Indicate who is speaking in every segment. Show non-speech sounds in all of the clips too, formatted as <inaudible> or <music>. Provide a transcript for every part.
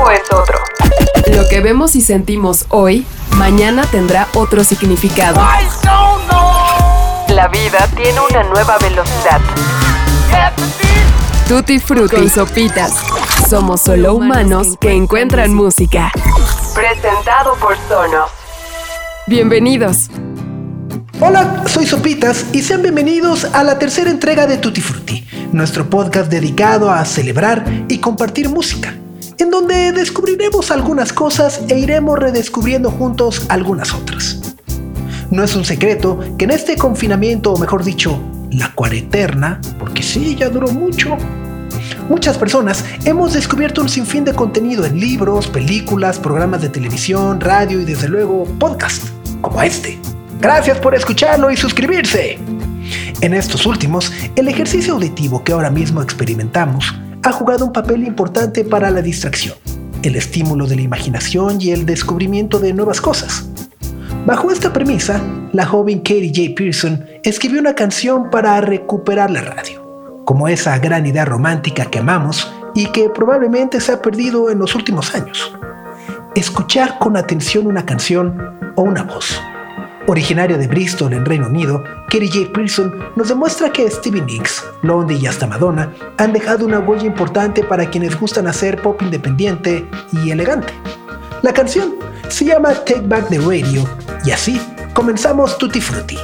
Speaker 1: tiempo es otro. Lo que vemos y sentimos hoy, mañana tendrá otro significado. La vida tiene una nueva velocidad. Tutti Frutti Sopitas. Somos solo humanos que encuentran música. Presentado por Sonos. Bienvenidos.
Speaker 2: Hola, soy Sopitas y sean bienvenidos a la tercera entrega de Tutti Frutti, nuestro podcast dedicado a celebrar y compartir música, en donde descubriremos algunas cosas e iremos redescubriendo juntos algunas otras. No es un secreto que en este confinamiento, o mejor dicho, la cuareterna, porque sí, ya duró mucho, muchas personas hemos descubierto un sinfín de contenido en libros, películas, programas de televisión, radio y desde luego podcast, como este. Gracias por escucharlo y suscribirse. En estos últimos, el ejercicio auditivo que ahora mismo experimentamos ha jugado un papel importante para la distracción, el estímulo de la imaginación y el descubrimiento de nuevas cosas. Bajo esta premisa, la joven Katie J. Pearson escribió una canción para recuperar la radio, como esa gran idea romántica que amamos y que probablemente se ha perdido en los últimos años. Escuchar con atención una canción o una voz. Originaria de Bristol, en Reino Unido, Kerry J. Pearson nos demuestra que Stevie Nicks, Blondie y hasta Madonna han dejado una huella importante para quienes gustan hacer pop independiente y elegante. La canción se llama Take Back the Radio y así comenzamos Tutti Frutti.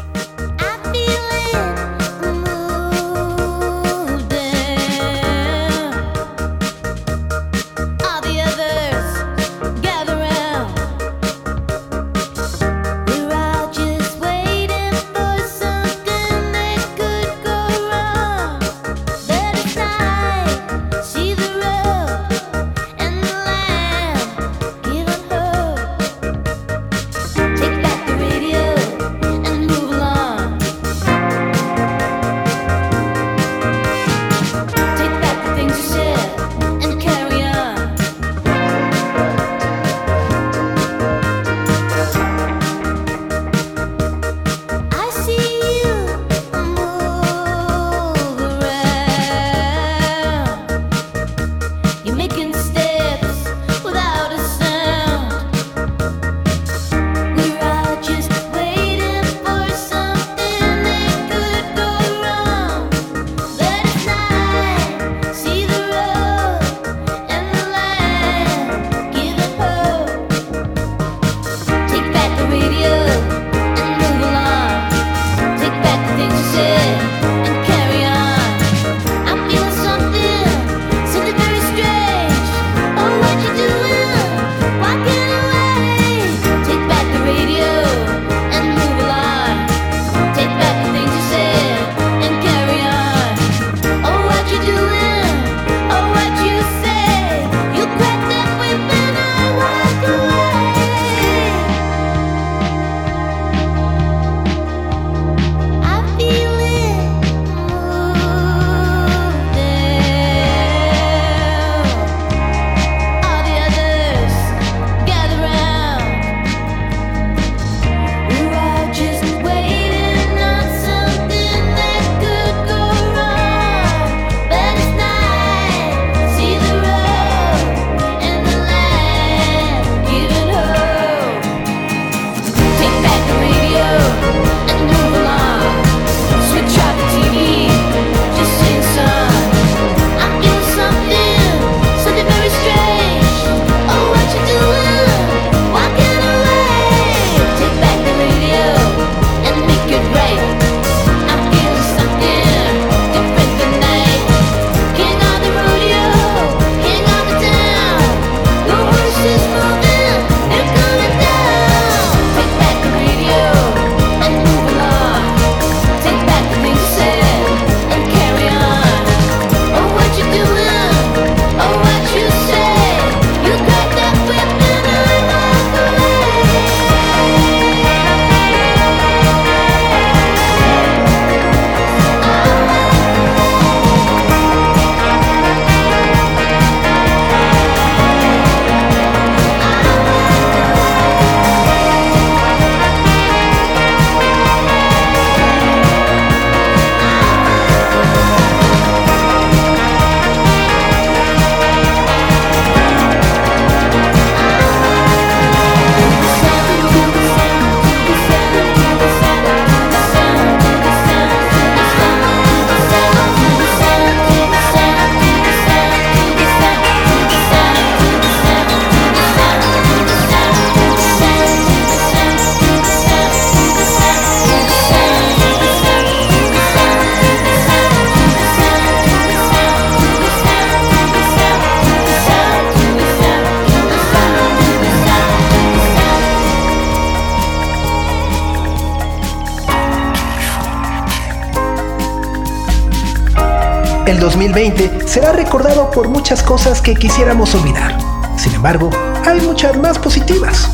Speaker 3: 2020 será recordado por muchas cosas que quisiéramos olvidar. Sin embargo, hay muchas más positivas.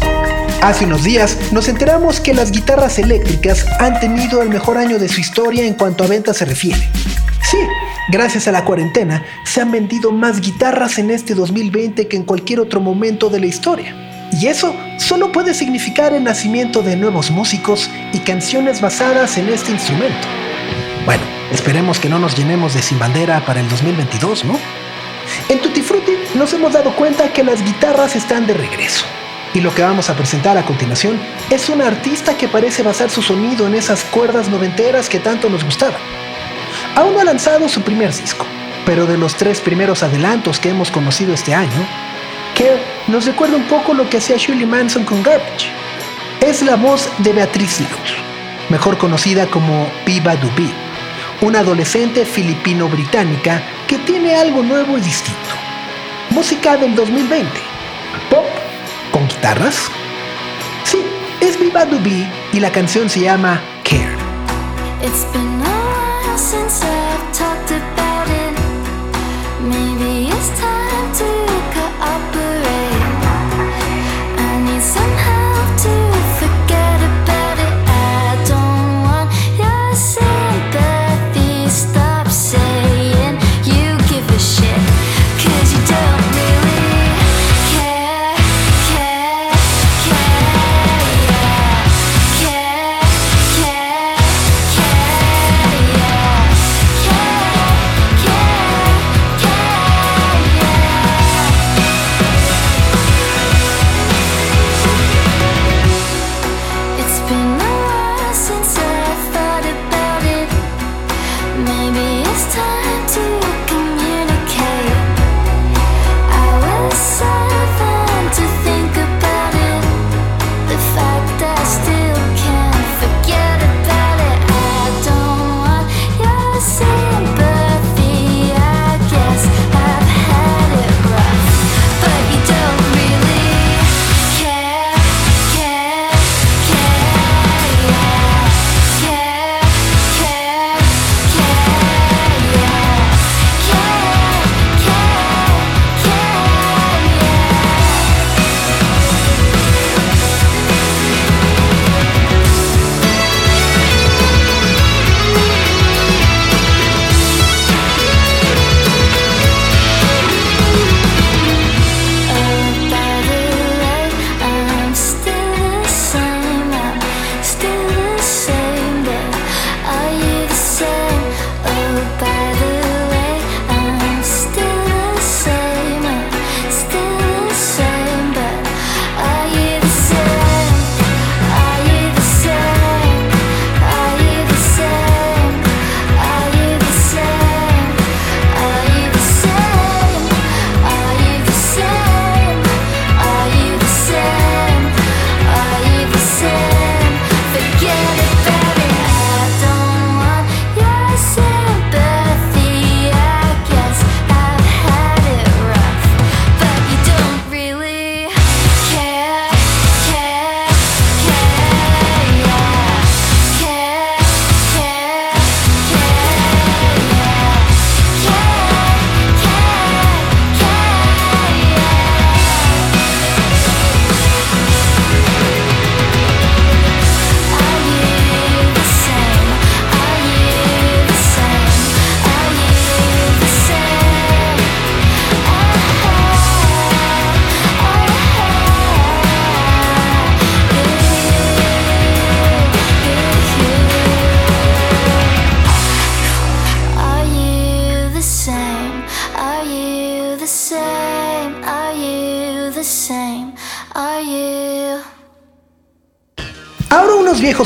Speaker 3: Hace unos días nos enteramos que las guitarras eléctricas han tenido el mejor año de su historia en cuanto a ventas se refiere. Sí, gracias a la cuarentena se han vendido más guitarras en este 2020 que en cualquier otro momento de la historia. Y eso solo puede significar el nacimiento de nuevos músicos y canciones basadas en este instrumento. Esperemos que no nos llenemos de sin bandera para el 2022, ¿no? En Tutti Frutti nos hemos dado cuenta que las guitarras están de regreso. Y lo que vamos a presentar a continuación es una artista que parece basar su sonido en esas cuerdas noventeras que tanto nos gustaban. Aún no ha lanzado su primer disco, pero de los tres primeros adelantos que hemos conocido este año, Care nos recuerda un poco lo que hacía Shirley Manson con Garbage. Es la voz de Beatriz Laus, mejor conocida como Viva Dubi, una adolescente filipino-británica que tiene algo nuevo y distinto. Música del 2020, pop con guitarras. Sí, es Viva Dubi y la canción se llama Care.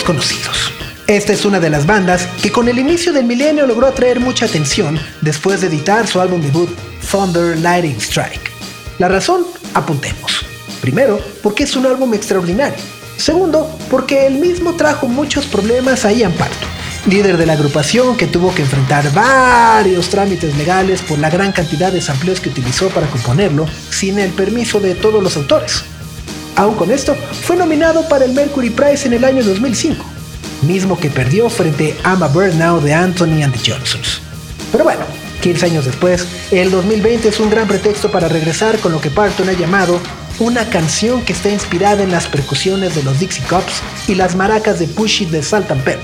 Speaker 3: Conocidos. Esta es una de las bandas que con el inicio del milenio logró atraer mucha atención después de editar su álbum debut Thunder Lightning Strike. La razón, apuntemos. Primero, porque es un álbum extraordinario. Segundo, porque él mismo trajo muchos problemas a Ian Parto, líder de la agrupación que tuvo que enfrentar varios trámites legales por la gran cantidad de sampleos que utilizó para componerlo sin el permiso de todos los autores. Aún con esto, fue nominado para el Mercury Prize en el año 2005, mismo que perdió frente a I'm Now de Anthony and the Johnsons. Pero bueno,
Speaker 4: 15 años después, el 2020 es un gran pretexto para regresar con lo que Parton ha llamado una canción que está inspirada en las percusiones de los Dixie Cups y las maracas de Pushy de Salt and Pep.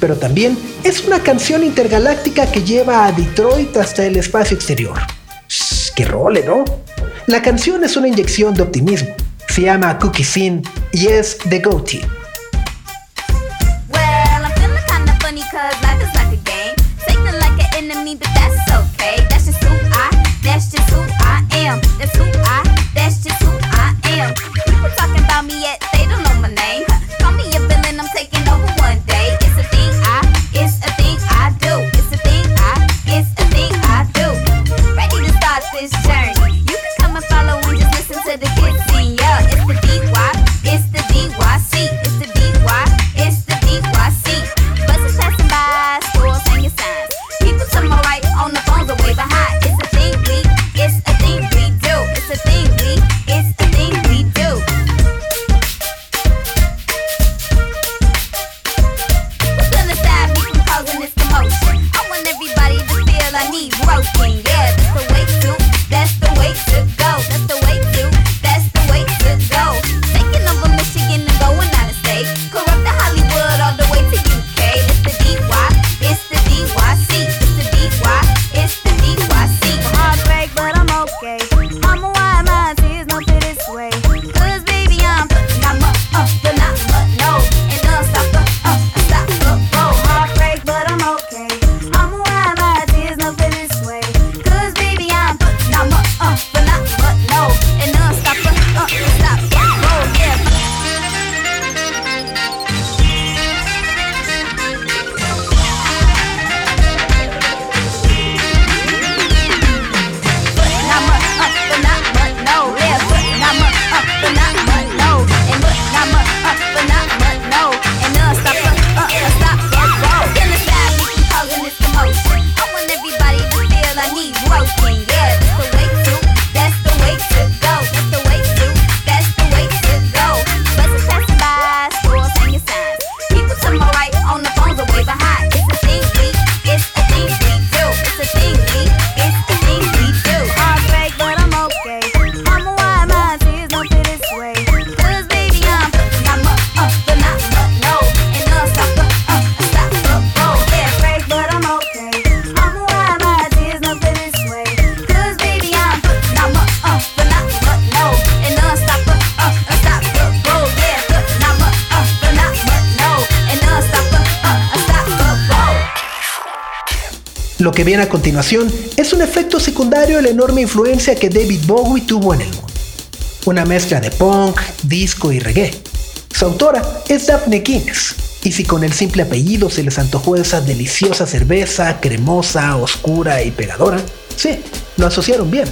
Speaker 4: Pero también es una canción intergaláctica que lleva a Detroit hasta el espacio exterior. ¡Qué role, ¿no? La canción es una inyección de optimismo. Se llama Cookie Sin y es The Goatee. A continuación es un efecto secundario de la enorme influencia que David Bowie tuvo en el mundo. Una mezcla de punk, disco y reggae. Su autora es Daphne Guinness, y si con el simple apellido se les antojó esa deliciosa cerveza, cremosa, oscura y pegadora, sí, lo asociaron bien.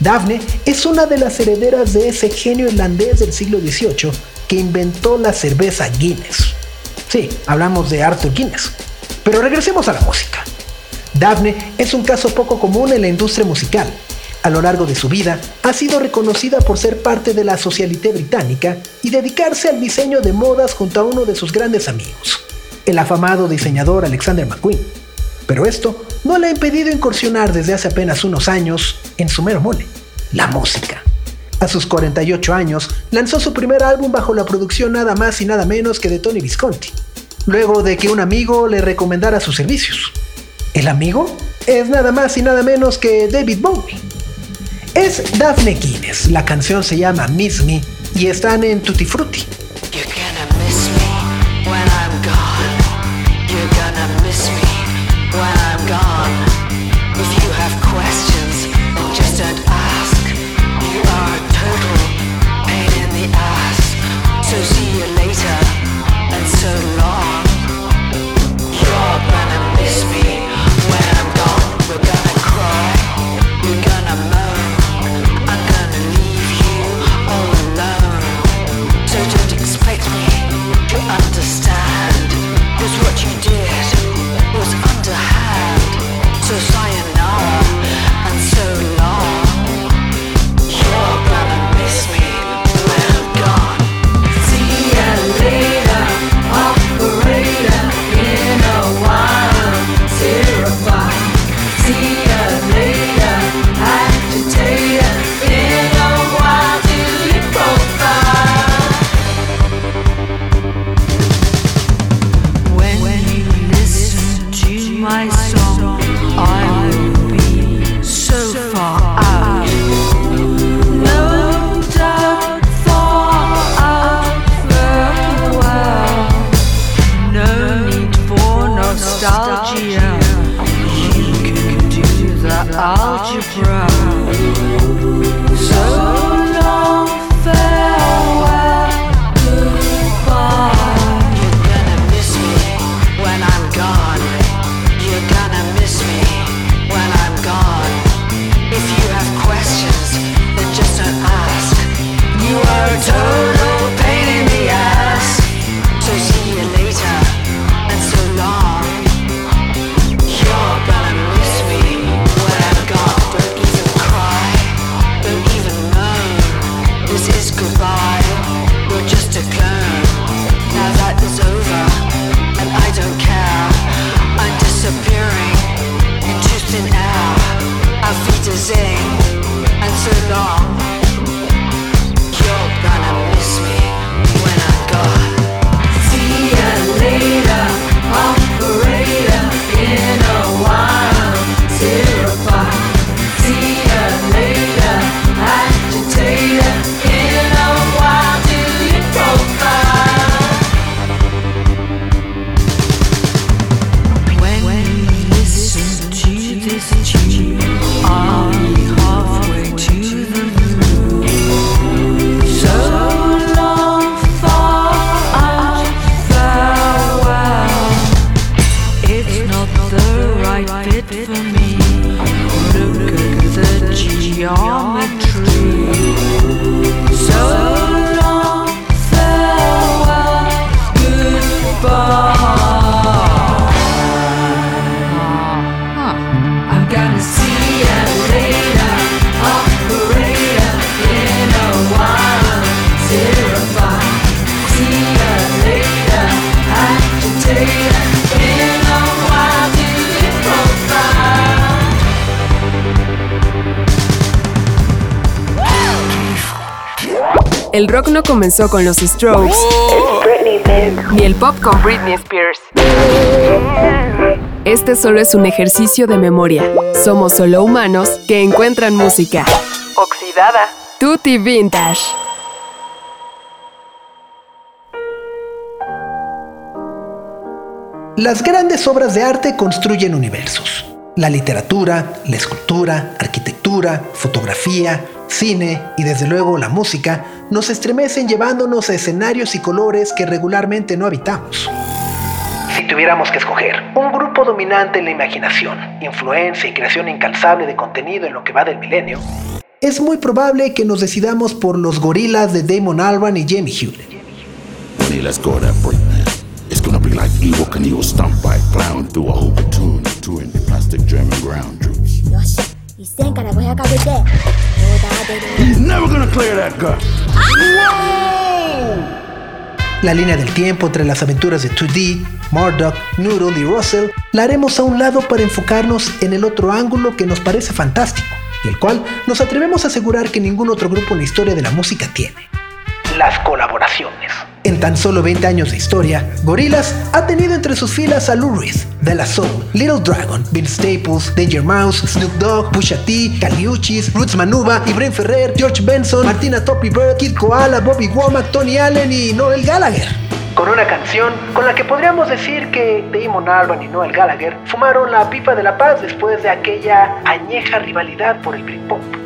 Speaker 4: Daphne es una de las herederas de ese genio irlandés del siglo XVIII que inventó la cerveza Guinness. Sí, hablamos de Arthur Guinness. Pero regresemos a la música. Daphne es un caso poco común en la industria musical. A lo largo de su vida, ha sido reconocida por ser parte de la socialité británica y dedicarse al diseño de modas junto a uno de sus grandes amigos, el afamado diseñador Alexander McQueen. Pero esto no le ha impedido incursionar desde hace apenas unos años en su mero mole, la música. A sus 48 años, lanzó su primer álbum bajo la producción nada más y nada menos que de Tony Visconti, luego de que un amigo le recomendara sus servicios. El amigo es nada más y nada menos que David Bowie. Es Daphne Guinness, la canción se llama Miss Me y están en Tutti Frutti.
Speaker 1: El rock no comenzó con los Strokes, ni el pop con Britney Spears. Este solo es un ejercicio de memoria. Somos solo humanos que encuentran música. Oxidada. Tutti Vintage.
Speaker 2: Las grandes obras de arte construyen universos. La literatura, la escultura, arquitectura, fotografía, cine y desde luego la música nos estremecen llevándonos a escenarios y colores que regularmente no habitamos. Si tuviéramos que escoger un grupo dominante en la imaginación, influencia y creación incansable de contenido en lo que va del milenio, es muy probable que nos decidamos por los gorilas de Damon Albarn y Jamie Hewlett.
Speaker 5: He's never clear that.
Speaker 2: La línea del tiempo entre las aventuras de 2D, Murdoch, Noodle y Russell la haremos a un lado para enfocarnos en el otro ángulo que nos parece fantástico y el cual nos atrevemos a asegurar que ningún otro grupo en la historia de la música tiene. Las colaboraciones. En tan solo 20 años de historia, Gorillaz ha tenido entre sus filas a Lou Reed, De La Soul, Little Dragon, Bill Staples, Danger Mouse, Snoop Dogg, Pusha T, Caliuchis, Roots Manuba, Ibrahim Ferrer, George Benson, Martina Toppy Bird, Kid Koala, Bobby Womack, Tony Allen y Noel Gallagher. Con una canción con la que podríamos decir que Damon Albarn y Noel Gallagher fumaron la pipa de la paz después de aquella añeja rivalidad por el Britpop.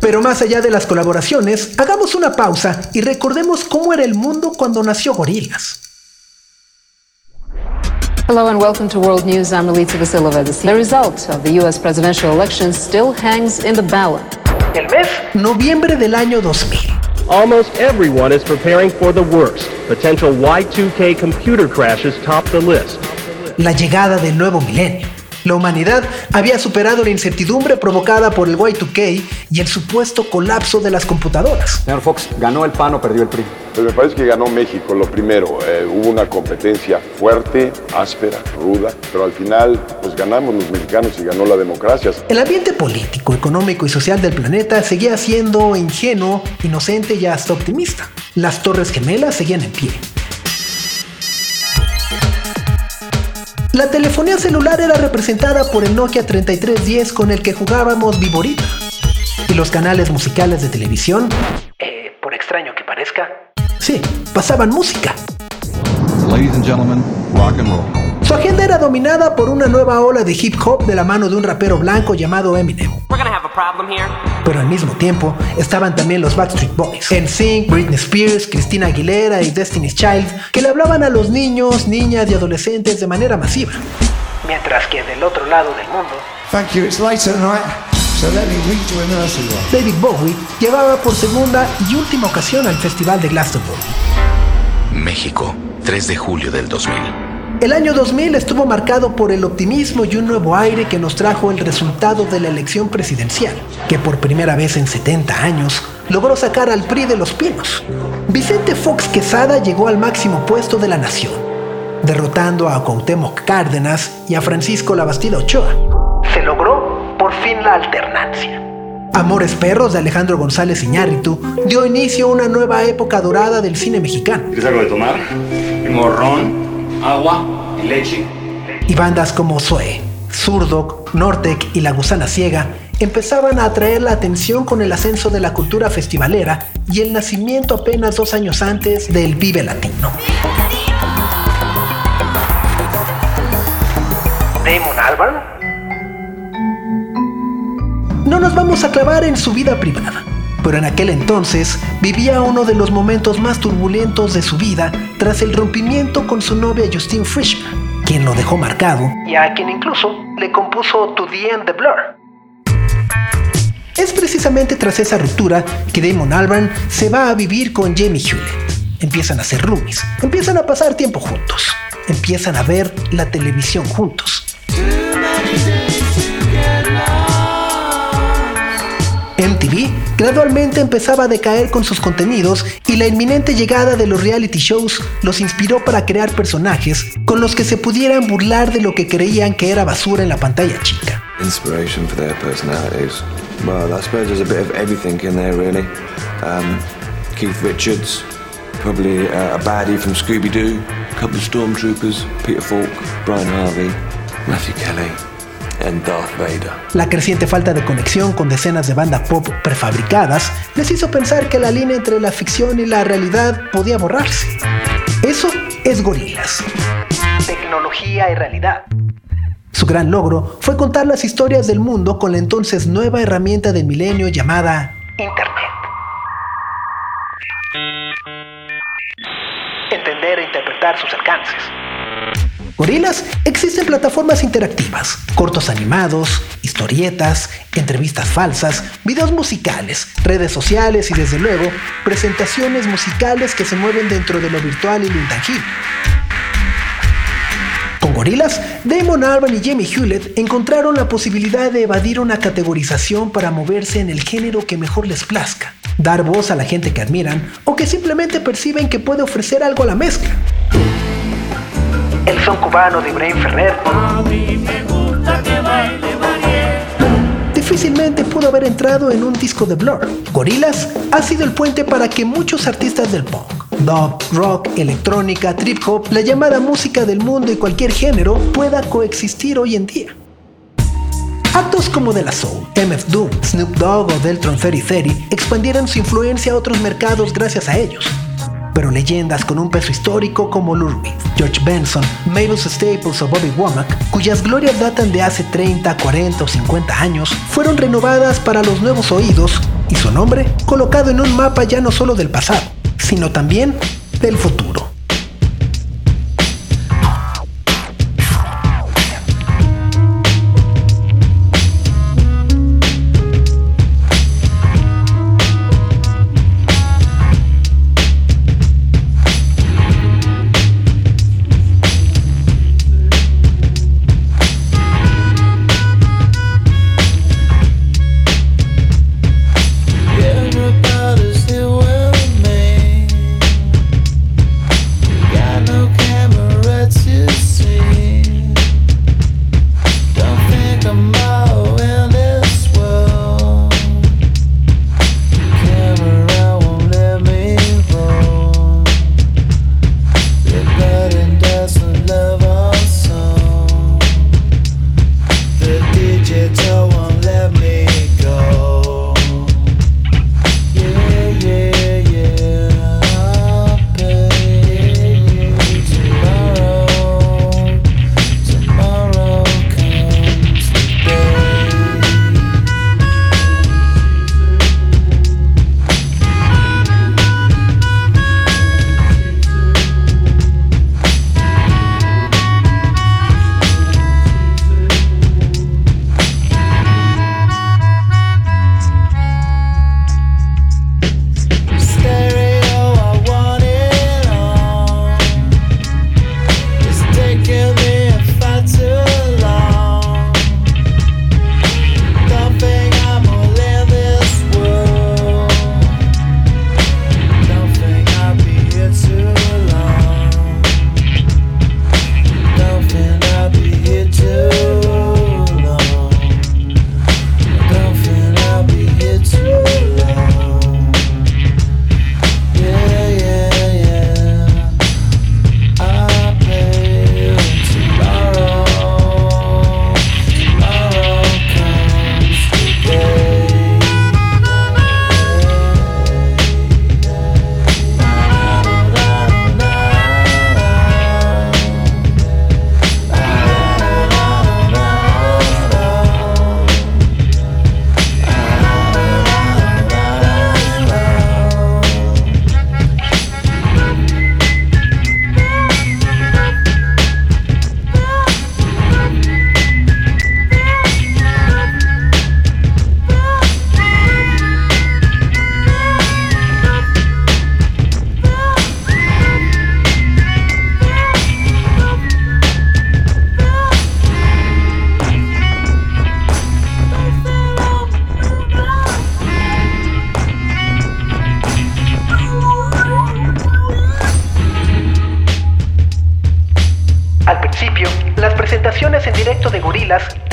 Speaker 2: Pero más allá de las colaboraciones, hagamos una pausa y recordemos cómo era el mundo cuando nació Gorillaz.
Speaker 6: Hello and welcome to World News. I'm Melita Vasilova. The result of the U.S. presidential election still hangs in the balance.
Speaker 2: El mes, noviembre del año 2000.
Speaker 7: Almost everyone is preparing for the worst. Potential Y2K computer crashes top the list.
Speaker 2: La llegada del nuevo milenio. La humanidad había superado la incertidumbre provocada por el Y2K y el supuesto colapso de las computadoras.
Speaker 8: Señor Fox, ¿ganó el PAN o perdió el PRI?
Speaker 9: Pues me parece que ganó México lo primero. Eh, hubo una competencia fuerte, áspera, ruda, pero al final pues ganamos los mexicanos y ganó la democracia.
Speaker 2: El ambiente político, económico y social del planeta seguía siendo ingenuo, inocente y hasta optimista. Las torres gemelas seguían en pie. La telefonía celular era representada por el Nokia 3310 con el que jugábamos Viborita. Y los canales musicales de televisión, eh, por extraño que parezca, sí, pasaban música.
Speaker 10: Ladies and gentlemen, rock and roll.
Speaker 2: Su agenda era dominada por una nueva ola de hip hop de la mano de un rapero blanco llamado Eminem. Pero al mismo tiempo estaban también los Backstreet Boys, NSYNC, Britney Spears, Christina Aguilera y Destiny's Child, que le hablaban a los niños, niñas y adolescentes de manera masiva. Mientras que del otro lado del mundo,
Speaker 10: Thank you. It's late at night, so let me read you a nursery rhyme.
Speaker 2: David Bowie llevaba por segunda y última ocasión al Festival de Glastonbury.
Speaker 11: México, 3 de julio del 2000.
Speaker 2: El año 2000 estuvo marcado por el optimismo y un nuevo aire que nos trajo el resultado de la elección presidencial, que por primera vez en 70 años logró sacar al PRI de los pinos. Vicente Fox Quesada llegó al máximo puesto de la nación, derrotando a Cuauhtémoc Cárdenas y a Francisco Labastida Ochoa. Se logró por fin la alternancia. Amores Perros de Alejandro González Iñárritu dio inicio a una nueva época dorada del cine mexicano.
Speaker 12: ¿Quieres algo de tomar? Ron, agua y leche.
Speaker 2: Y bandas como Zoe, Zurdok, Nortec y La Gusana Ciega empezaban a atraer la atención con el ascenso de la cultura festivalera y el nacimiento apenas dos años antes del Vive Latino. Damon Albarn no nos vamos a clavar en su vida privada, pero en aquel entonces vivía uno de los momentos más turbulentos de su vida tras el rompimiento con su novia Justine Frischman, quien lo dejó marcado y a quien incluso le compuso To the End the Blur. Es precisamente tras esa ruptura que Damon Albarn se va a vivir con Jamie Hewlett. Empiezan a ser roomies, empiezan a pasar tiempo juntos, empiezan a ver la televisión juntos. MTV gradualmente empezaba a decaer con sus contenidos y la inminente llegada de los reality shows los inspiró para crear personajes con los que se pudieran burlar de lo que creían que era basura en la pantalla chica.
Speaker 13: Inspiration for their personalities. Well, I suppose there's a bit of everything in there, really. Um, Keith Richards, probably uh, a baddie from Scooby Doo, a couple of stormtroopers, Peter Falk, Brian Harvey, Matthew Kelly. And Darth Vader.
Speaker 2: La creciente falta de conexión con decenas de bandas pop prefabricadas les hizo pensar que la línea entre la ficción y la realidad podía borrarse. Eso es Gorilas. Tecnología y realidad. Su gran logro fue contar las historias del mundo con la entonces nueva herramienta del milenio llamada Internet. Entender e interpretar sus alcances. Gorilas existen plataformas interactivas, cortos animados, historietas, entrevistas falsas, videos musicales, redes sociales y desde luego presentaciones musicales que se mueven dentro de lo virtual y lo intangible. Con Gorilas, Damon Albarn y Jamie Hewlett encontraron la posibilidad de evadir una categorización para moverse en el género que mejor les plazca, dar voz a la gente que admiran o que simplemente perciben que puede ofrecer algo a la mezcla el son cubano de Ibrahim Ferrer. Difícilmente pudo haber entrado en un disco de Blur. Gorillaz ha sido el puente para que muchos artistas del punk, dub, rock, electrónica, trip hop, la llamada música del mundo y cualquier género pueda coexistir hoy en día. Actos como De La Soul, MF Doom, Snoop Dogg o Deltron Ferry Ferry expandieron su influencia a otros mercados gracias a ellos pero leyendas con un peso histórico como Lou George Benson, Mavis Staples o Bobby Womack, cuyas glorias datan de hace 30, 40 o 50 años, fueron renovadas para los nuevos oídos y su nombre colocado en un mapa ya no solo del pasado, sino también del futuro.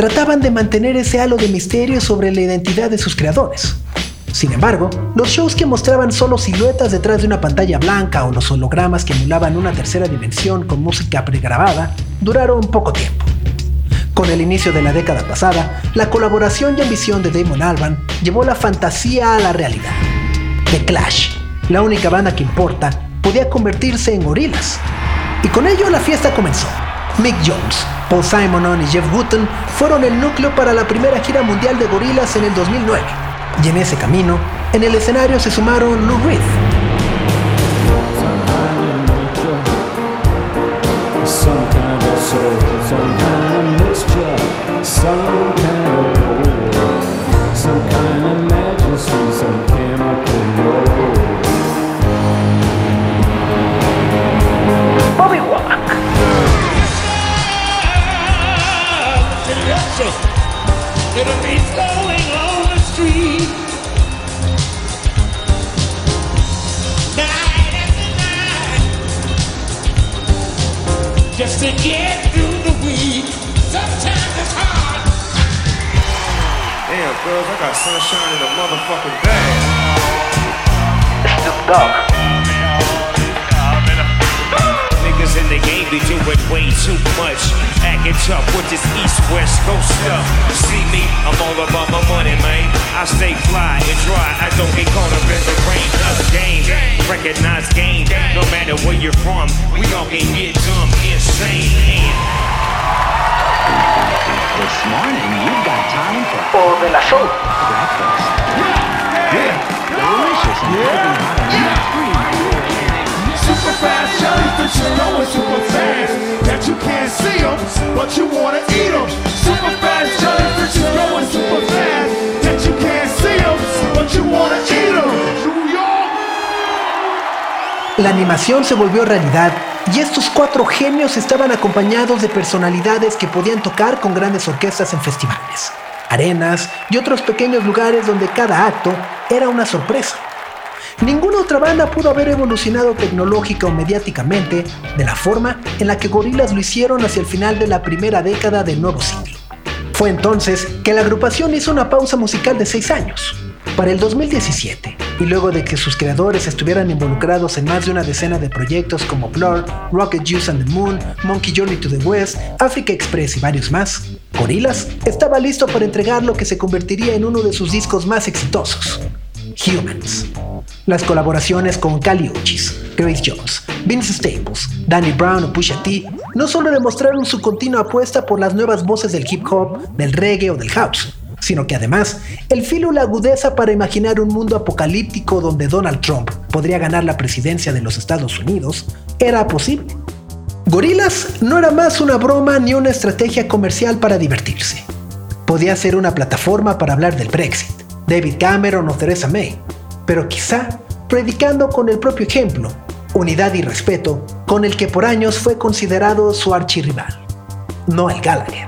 Speaker 2: Trataban de mantener ese halo de misterio sobre la identidad de sus creadores. Sin embargo, los shows que mostraban solo siluetas detrás de una pantalla blanca o los hologramas que emulaban una tercera dimensión con música pregrabada duraron poco tiempo. Con el inicio de la década pasada, la colaboración y ambición de Damon Albarn llevó la fantasía a la realidad. The Clash, la única banda que importa, podía convertirse en gorilas. Y con ello la fiesta comenzó. Mick Jones, Paul Simonon y Jeff Wooten fueron el núcleo para la primera gira mundial de gorilas en el 2009. Y en ese camino, en el escenario se sumaron Lou Reed,
Speaker 14: Delicious, it'll be flowing on the street. Night after night, just to get through the week. Sometimes it's hard.
Speaker 15: Damn, girls, I got sunshine in the motherfucking bag.
Speaker 2: Snoop Dogg,
Speaker 16: in the game, they do it way too much. Acting tough with this east west coast stuff. See me, I'm all about my money, man. I stay fly and dry, I don't get caught up in the rain. Us game, recognize game. No matter where you're from, we all can get dumb, insane.
Speaker 17: This morning, you've got time for
Speaker 2: o de la Soul,
Speaker 17: breakfast. Yeah, delicious and piping hot and
Speaker 14: Them, but you wanna eat them. Super you super. That you can't see them, but you wanna eat them.
Speaker 2: La animación se volvió realidad y estos cuatro genios estaban acompañados de personalidades que podían tocar con grandes orquestas en festivales, arenas y otros pequeños lugares donde cada acto era una sorpresa. Ninguna otra banda pudo haber evolucionado tecnológica o mediáticamente de la forma en la que Gorillaz lo hicieron hacia el final de la primera década del nuevo siglo. Fue entonces que la agrupación hizo una pausa musical de seis años. Para el 2017, y luego de que sus creadores estuvieran involucrados en más de una decena de proyectos como Blur, Rocket Juice and the Moon, Monkey Journey to the West, Africa Express y varios más, Gorillaz estaba listo para entregar lo que se convertiría en uno de sus discos más exitosos, Humans. Las colaboraciones con Kali Uchis, Grace Jones, Vince Staples, Danny Brown o Pusha T no solo demostraron su continua apuesta por las nuevas voces del hip hop, del reggae o del house, sino que además el filo la agudeza para imaginar un mundo apocalíptico donde Donald Trump podría ganar la presidencia de los Estados Unidos era posible. Gorillaz no era más una broma ni una estrategia comercial para divertirse. Podía ser una plataforma para hablar del Brexit, David Cameron o Theresa May, pero quizá predicando con el propio ejemplo, unidad y respeto con el que por años fue considerado su archirrival, Noel Gallagher.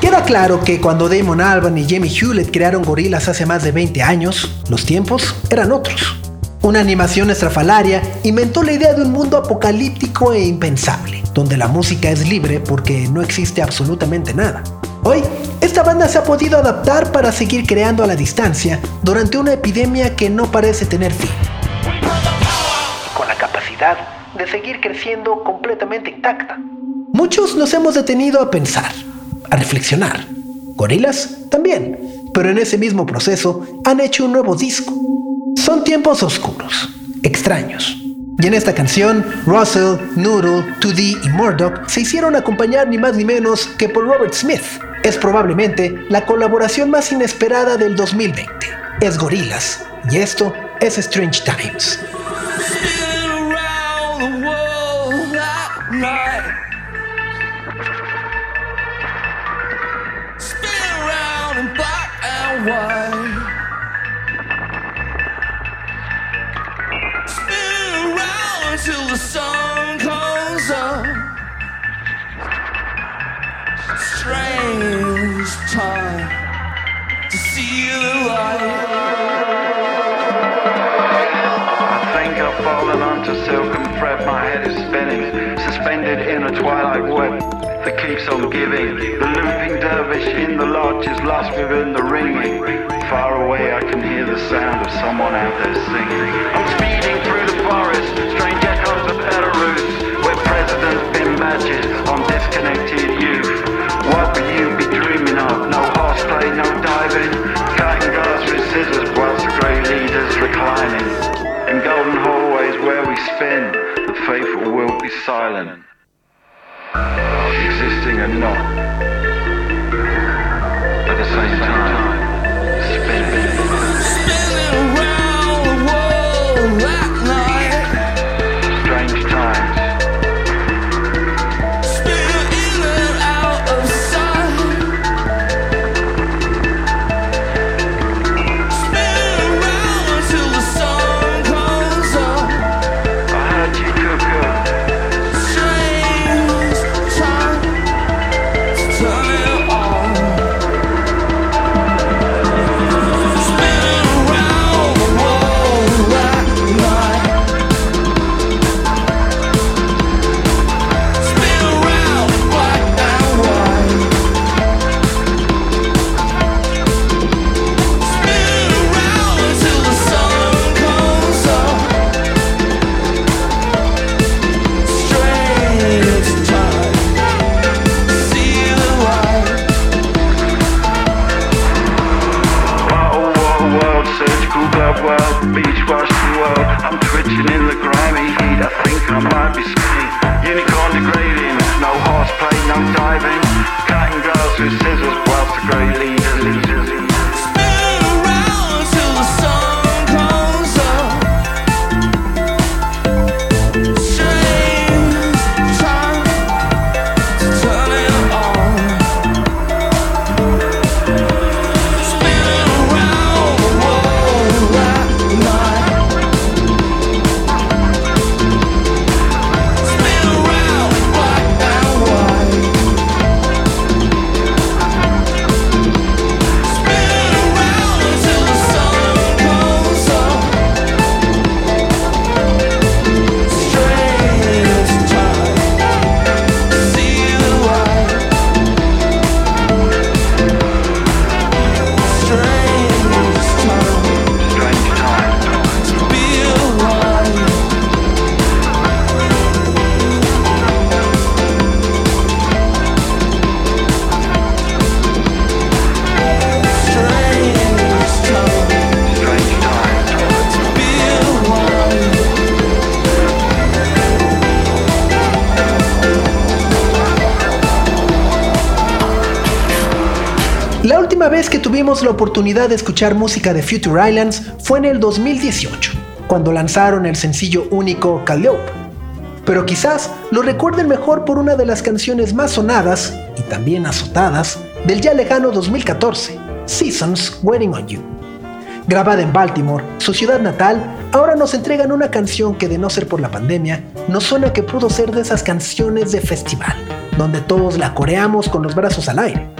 Speaker 2: Queda claro que cuando Damon Albarn y Jamie Hewlett crearon Gorillaz hace más de 20 años, los tiempos eran otros. Una animación estrafalaria inventó la idea de un mundo apocalíptico e impensable, donde la música es libre porque no existe absolutamente nada. Hoy, esta banda se ha podido adaptar para seguir creando a la distancia durante una epidemia que no parece tener fin. Y con la capacidad de seguir creciendo completamente intacta. Muchos nos hemos detenido a pensar, a reflexionar. Gorilas también, pero en ese mismo proceso han hecho un nuevo disco. Son tiempos oscuros, extraños. Y en esta canción, Russell, Noodle, 2D y Murdoch se hicieron acompañar ni más ni menos que por Robert Smith. Es probablemente la colaboración más inesperada del 2020. Es Gorillaz, y esto es Strange Times.
Speaker 14: sun comes up. Strange time to see the light.
Speaker 18: I think I've fallen onto silk and thread. My head is spinning, suspended in a twilight web that keeps on giving. The looping dervish in the lodge is lost within the ringing. Far away I can hear the sound of someone out there singing. I'm speeding through the forest, strange presidents pin badges on disconnected youth. What will you be dreaming of? No horseplay, no diving, cutting glass with scissors whilst the grey leaders reclining. In golden hallways where we spin, the faithful will be silent. Existing and not. At the same time, spinning.
Speaker 2: La oportunidad de escuchar música de Future Islands fue en el 2018, cuando lanzaron el sencillo único Calliope. Pero quizás lo recuerden mejor por una de las canciones más sonadas y también azotadas del ya lejano 2014, Seasons Waiting on You. Grabada en Baltimore, su ciudad natal, ahora nos entregan una canción que de no ser por la pandemia, nos suena que pudo ser de esas canciones de festival, donde todos la coreamos con los brazos al aire.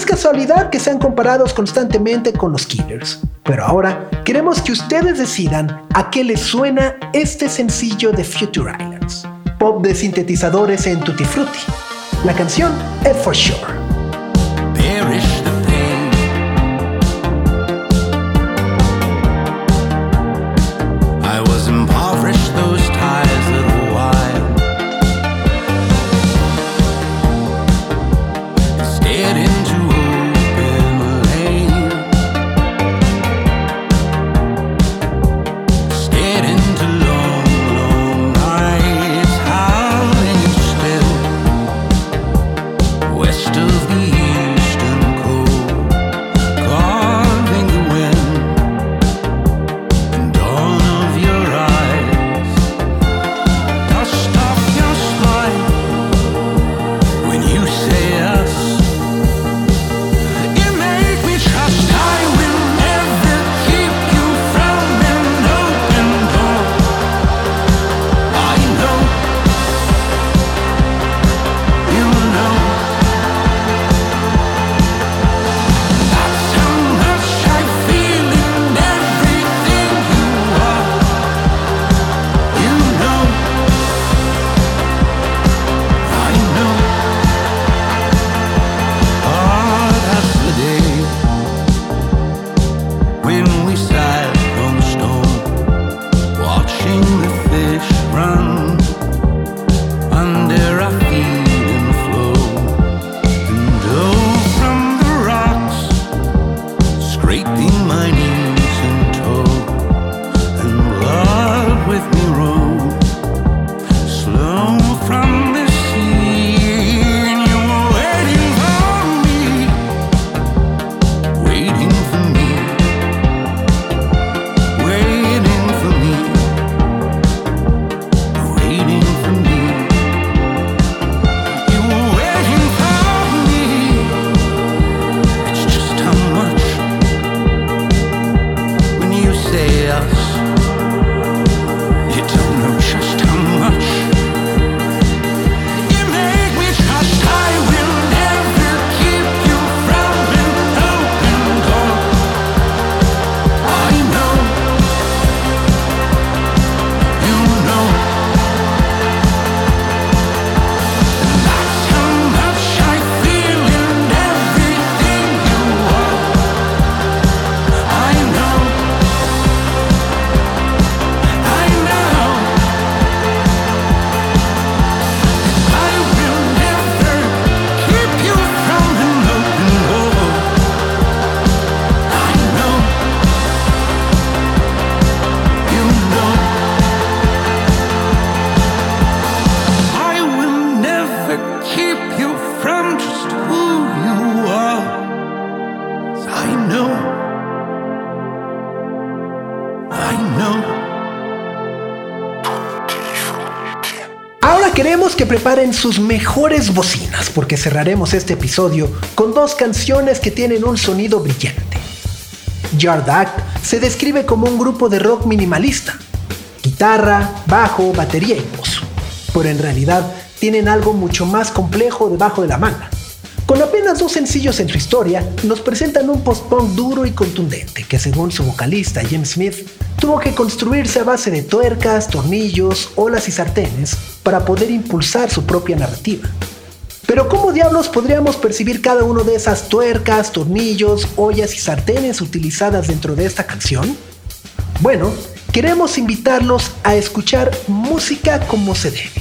Speaker 2: Es casualidad que sean comparados constantemente con los Killers, pero ahora queremos que ustedes decidan a qué les suena este sencillo de Future Islands. Pop de sintetizadores en Tutti Frutti. La canción es For Sure. Preparen sus mejores bocinas porque cerraremos este episodio con dos canciones que tienen un sonido brillante. Yard Act se describe como un grupo de rock minimalista. Guitarra, bajo, batería y voz. Pero en realidad tienen algo mucho más complejo debajo de la manga. Con apenas dos sencillos en su historia, nos presentan un post-punk duro y contundente que según su vocalista James Smith, tuvo que construirse a base de tuercas, tornillos, olas y sartenes para poder impulsar su propia narrativa. Pero ¿cómo diablos podríamos percibir cada uno de esas tuercas, tornillos, ollas y sartenes utilizadas dentro de esta canción? Bueno, queremos invitarlos a escuchar música como se debe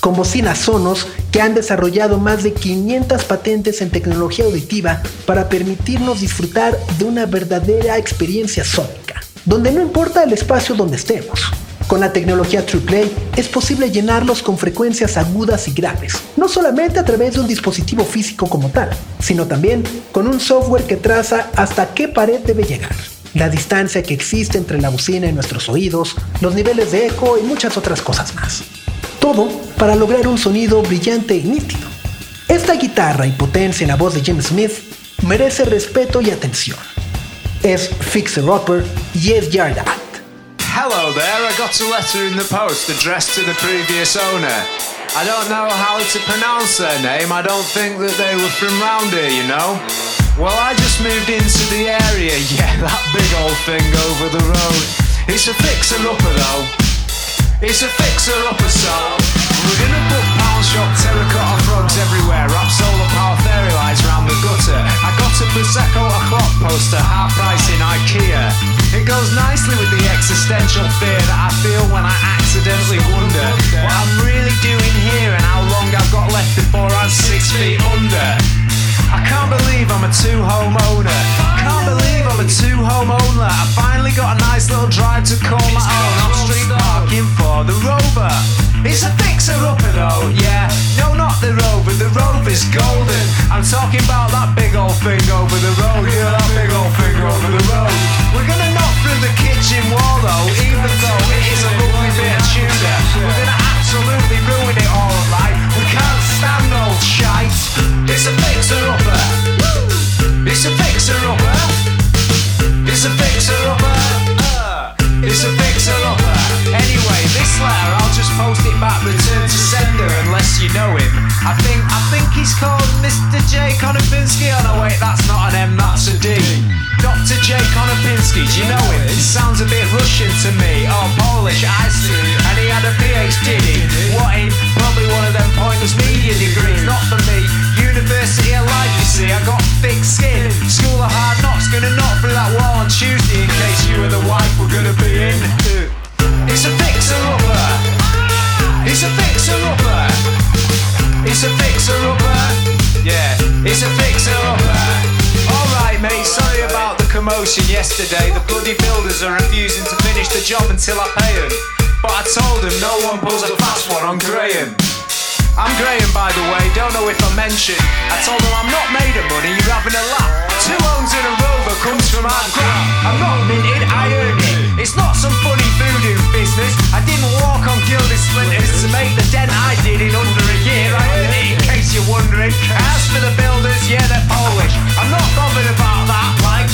Speaker 2: con bocinas Sonos que han desarrollado más de 500 patentes en tecnología auditiva para permitirnos disfrutar de una verdadera experiencia sónica, donde no importa el espacio donde estemos. Con la tecnología TruePlay es posible llenarlos con frecuencias agudas y graves, no solamente a través de un dispositivo físico como tal, sino también con un software que traza hasta qué pared debe llegar, la distancia que existe entre la bocina y nuestros oídos, los niveles de eco y muchas otras cosas más. Todo para lograr un sonido brillante y nítido. Esta guitarra y potencia en la voz de Jim Smith merece respeto y atención. Es Fixer Upper y es Yard Act.
Speaker 19: Hello there, I got a letter in the post addressed to the previous owner. I don't know how to pronounce their name, I don't think that they were from round here, you know. Well, I just moved into the area, <laughs> yeah, that big old thing over the road. It's a fixer upper though. It's a fixer upper soul. We're in a book pound shop, terracotta frogs everywhere, wrap solar power fairy lights round the gutter. I got a Prosecco a clock poster, half price in IKEA. It goes nicely with the existential fear that I feel when I accidentally wonder what I'm really doing here and how long I've got left before I'm six feet under. I can't believe I'm a two-home owner. Can't believe I'm a two-home owner. I finally got a nice little drive to call my own. I'm street parking for the Rover. It's a fixer-upper though, yeah. No, not the Rover. The Rover's golden. I'm talking about that big old thing over the road. Yeah, that big old thing over the road. We're gonna knock through the kitchen wall though, even though it is a lovely bit of Tudor. We're gonna absolutely ruin it all? We can't stand old shite. It's a fixer-upper. It's a fixer-upper. It's a fixer-upper. Uh, it's a fixer-upper. Anyway, this letter I'll just post it back, return to sender unless you know him. I think I think he's called Mr. J. Konopinski. Oh no, wait, that's not an M, that's a D. Dr. J. Konopinski, do you know him? Sounds a bit Russian to me. Oh, Polish, I see. And he had a PhD. What in? Probably one of them pointless media degrees. Not for me. University of Life, you see. I got thick skin. School of Hard Knocks, gonna knock through that wall on Tuesday in case you and the wife were gonna be in. Commotion yesterday. The bloody builders are refusing to finish the job until I pay them. But I told them no one pulls a fast one on Graham. I'm Graham, by the way, don't know if I mentioned. I told them I'm not made of money, you're having a laugh. Two homes in a rover comes from hard crap. I'm not minted, I earned it. It's not some funny voodoo business. I didn't walk on gilded splinters to make the dent I did in under a year. I earned it, in case you're wondering. As for the builders, yeah, they're Polish. I'm not bothered about that, like,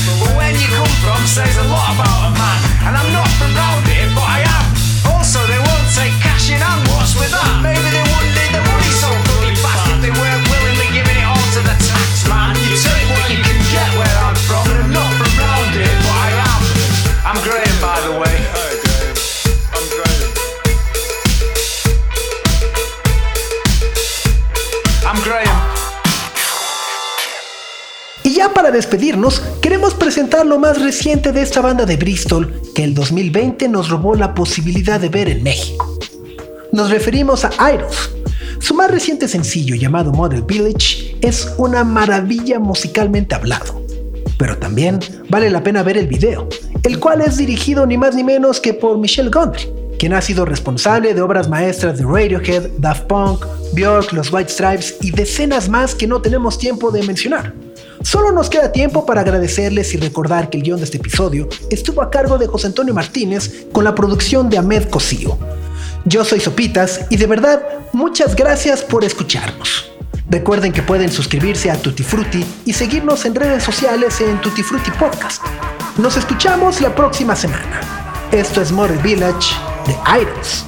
Speaker 19: come from says a lot about a man. And I'm not from round here, but I am. Also, they won't take cash in hand. What's with that? Maybe
Speaker 2: ya para despedirnos, queremos presentar lo más reciente de esta banda de Bristol que el 2020 nos robó la posibilidad de ver en México. Nos referimos a Idols. Su más reciente sencillo llamado Model Village es una maravilla musicalmente hablado. Pero también vale la pena ver el video, el cual es dirigido ni más ni menos que por Michelle Gondry, quien ha sido responsable de obras maestras de Radiohead, Daft Punk, Björk, los White Stripes y decenas más que no tenemos tiempo de mencionar. Solo nos queda tiempo para agradecerles y recordar que el guion de este episodio estuvo a cargo de José Antonio Martínez con la producción de Ahmed Cosío. Yo soy Sopitas y de verdad, muchas gracias por escucharnos. Recuerden que pueden suscribirse a Tutti Frutti y seguirnos en redes sociales en Tutti Frutti Podcast. Nos escuchamos la próxima semana. Esto es Model Village de Idols.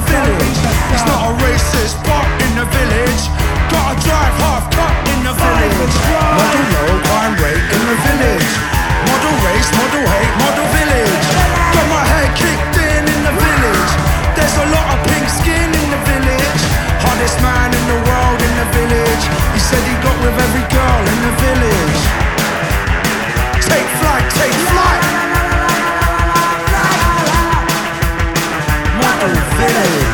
Speaker 14: The village. It's not a racist part in the village. Gotta drive half cut in the village. Model low crime rate in the village. Model race, model hate, model village. Got my head kicked in in the village. There's a lot of pink skin in the village. Hardest man in the world in the village. He said he got with every girl in the village. Take flight, take flight. Model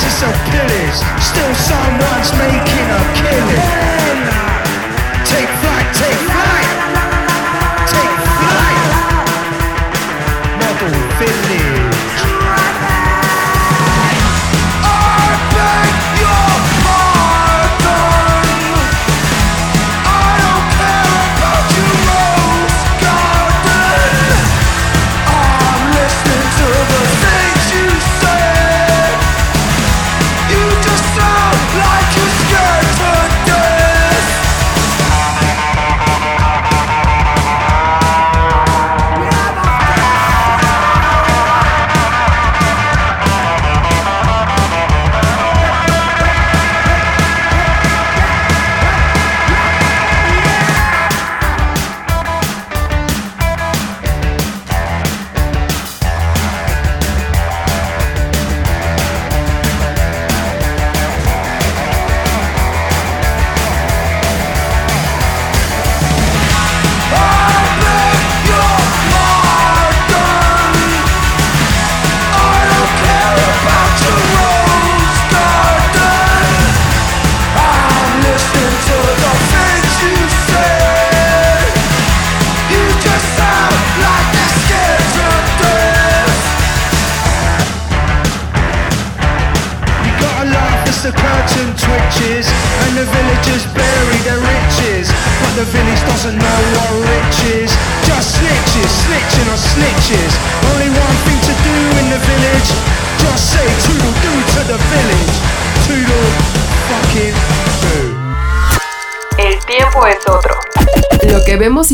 Speaker 14: the village is a pillage. Still someone's making a killing.